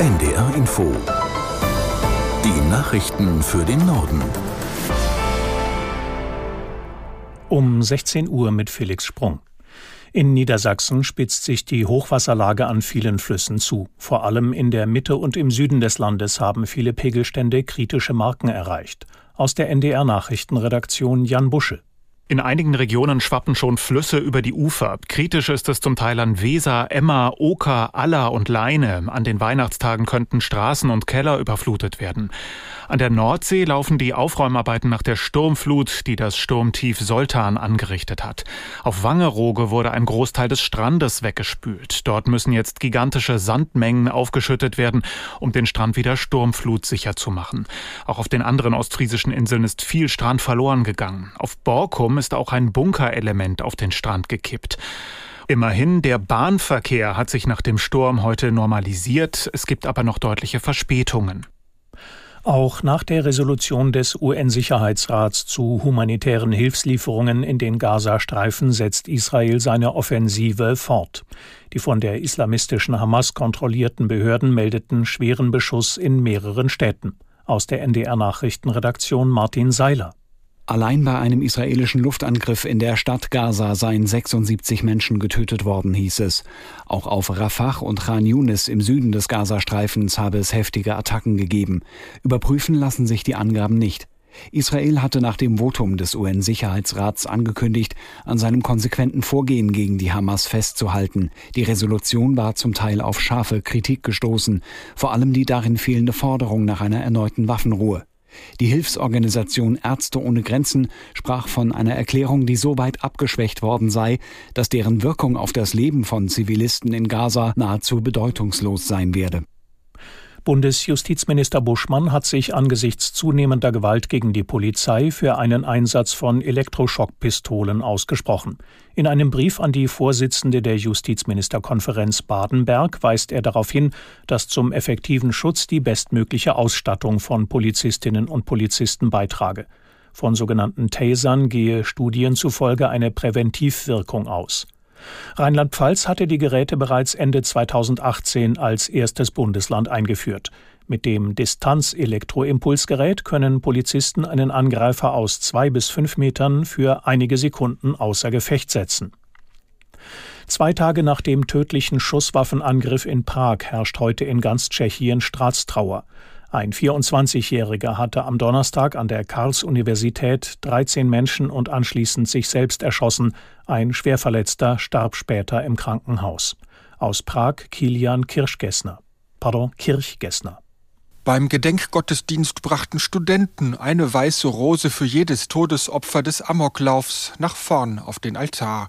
NDR Info. Die Nachrichten für den Norden. Um 16 Uhr mit Felix Sprung. In Niedersachsen spitzt sich die Hochwasserlage an vielen Flüssen zu. Vor allem in der Mitte und im Süden des Landes haben viele Pegelstände kritische Marken erreicht. Aus der NDR Nachrichtenredaktion Jan Busche. In einigen Regionen schwappen schon Flüsse über die Ufer. Kritisch ist es zum Teil an Weser, Emma, Oker, Aller und Leine. An den Weihnachtstagen könnten Straßen und Keller überflutet werden. An der Nordsee laufen die Aufräumarbeiten nach der Sturmflut, die das Sturmtief Soltan angerichtet hat. Auf Wangerooge wurde ein Großteil des Strandes weggespült. Dort müssen jetzt gigantische Sandmengen aufgeschüttet werden, um den Strand wieder sturmflutsicher zu machen. Auch auf den anderen ostfriesischen Inseln ist viel Strand verloren gegangen. Auf Borkum ist auch ein Bunkerelement auf den Strand gekippt. Immerhin, der Bahnverkehr hat sich nach dem Sturm heute normalisiert. Es gibt aber noch deutliche Verspätungen. Auch nach der Resolution des UN-Sicherheitsrats zu humanitären Hilfslieferungen in den Gazastreifen setzt Israel seine Offensive fort. Die von der islamistischen Hamas kontrollierten Behörden meldeten schweren Beschuss in mehreren Städten. Aus der NDR Nachrichtenredaktion Martin Seiler. Allein bei einem israelischen Luftangriff in der Stadt Gaza seien 76 Menschen getötet worden, hieß es. Auch auf Rafah und Khan Yunis im Süden des Gazastreifens habe es heftige Attacken gegeben. Überprüfen lassen sich die Angaben nicht. Israel hatte nach dem Votum des UN-Sicherheitsrats angekündigt, an seinem konsequenten Vorgehen gegen die Hamas festzuhalten. Die Resolution war zum Teil auf scharfe Kritik gestoßen, vor allem die darin fehlende Forderung nach einer erneuten Waffenruhe. Die Hilfsorganisation Ärzte ohne Grenzen sprach von einer Erklärung, die so weit abgeschwächt worden sei, dass deren Wirkung auf das Leben von Zivilisten in Gaza nahezu bedeutungslos sein werde. Bundesjustizminister Buschmann hat sich angesichts zunehmender Gewalt gegen die Polizei für einen Einsatz von Elektroschockpistolen ausgesprochen. In einem Brief an die Vorsitzende der Justizministerkonferenz Badenberg weist er darauf hin, dass zum effektiven Schutz die bestmögliche Ausstattung von Polizistinnen und Polizisten beitrage. Von sogenannten Tasern gehe Studien zufolge eine Präventivwirkung aus. Rheinland-Pfalz hatte die Geräte bereits Ende 2018 als erstes Bundesland eingeführt. Mit dem Distanz-Elektroimpulsgerät können Polizisten einen Angreifer aus zwei bis fünf Metern für einige Sekunden außer Gefecht setzen. Zwei Tage nach dem tödlichen Schusswaffenangriff in Prag herrscht heute in ganz Tschechien Staatstrauer. Ein 24-Jähriger hatte am Donnerstag an der Karls-Universität 13 Menschen und anschließend sich selbst erschossen. Ein Schwerverletzter starb später im Krankenhaus. Aus Prag Kilian Kirchgessner. Pardon, Kirchgessner. Beim Gedenkgottesdienst brachten Studenten eine weiße Rose für jedes Todesopfer des Amoklaufs nach vorn auf den Altar.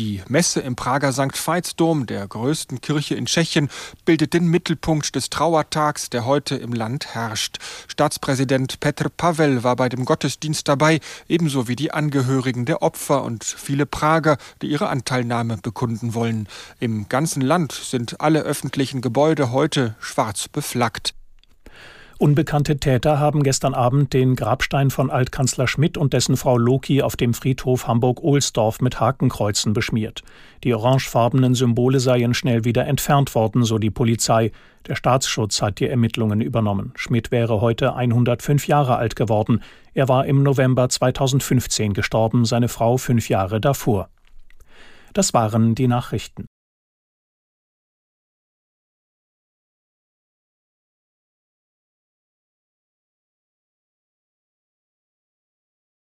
Die Messe im Prager St. Veitsdom, der größten Kirche in Tschechien, bildet den Mittelpunkt des Trauertags, der heute im Land herrscht. Staatspräsident Petr Pavel war bei dem Gottesdienst dabei, ebenso wie die Angehörigen der Opfer und viele Prager, die ihre Anteilnahme bekunden wollen. Im ganzen Land sind alle öffentlichen Gebäude heute schwarz beflaggt. Unbekannte Täter haben gestern Abend den Grabstein von Altkanzler Schmidt und dessen Frau Loki auf dem Friedhof Hamburg-Ohlsdorf mit Hakenkreuzen beschmiert. Die orangefarbenen Symbole seien schnell wieder entfernt worden, so die Polizei. Der Staatsschutz hat die Ermittlungen übernommen. Schmidt wäre heute 105 Jahre alt geworden. Er war im November 2015 gestorben, seine Frau fünf Jahre davor. Das waren die Nachrichten.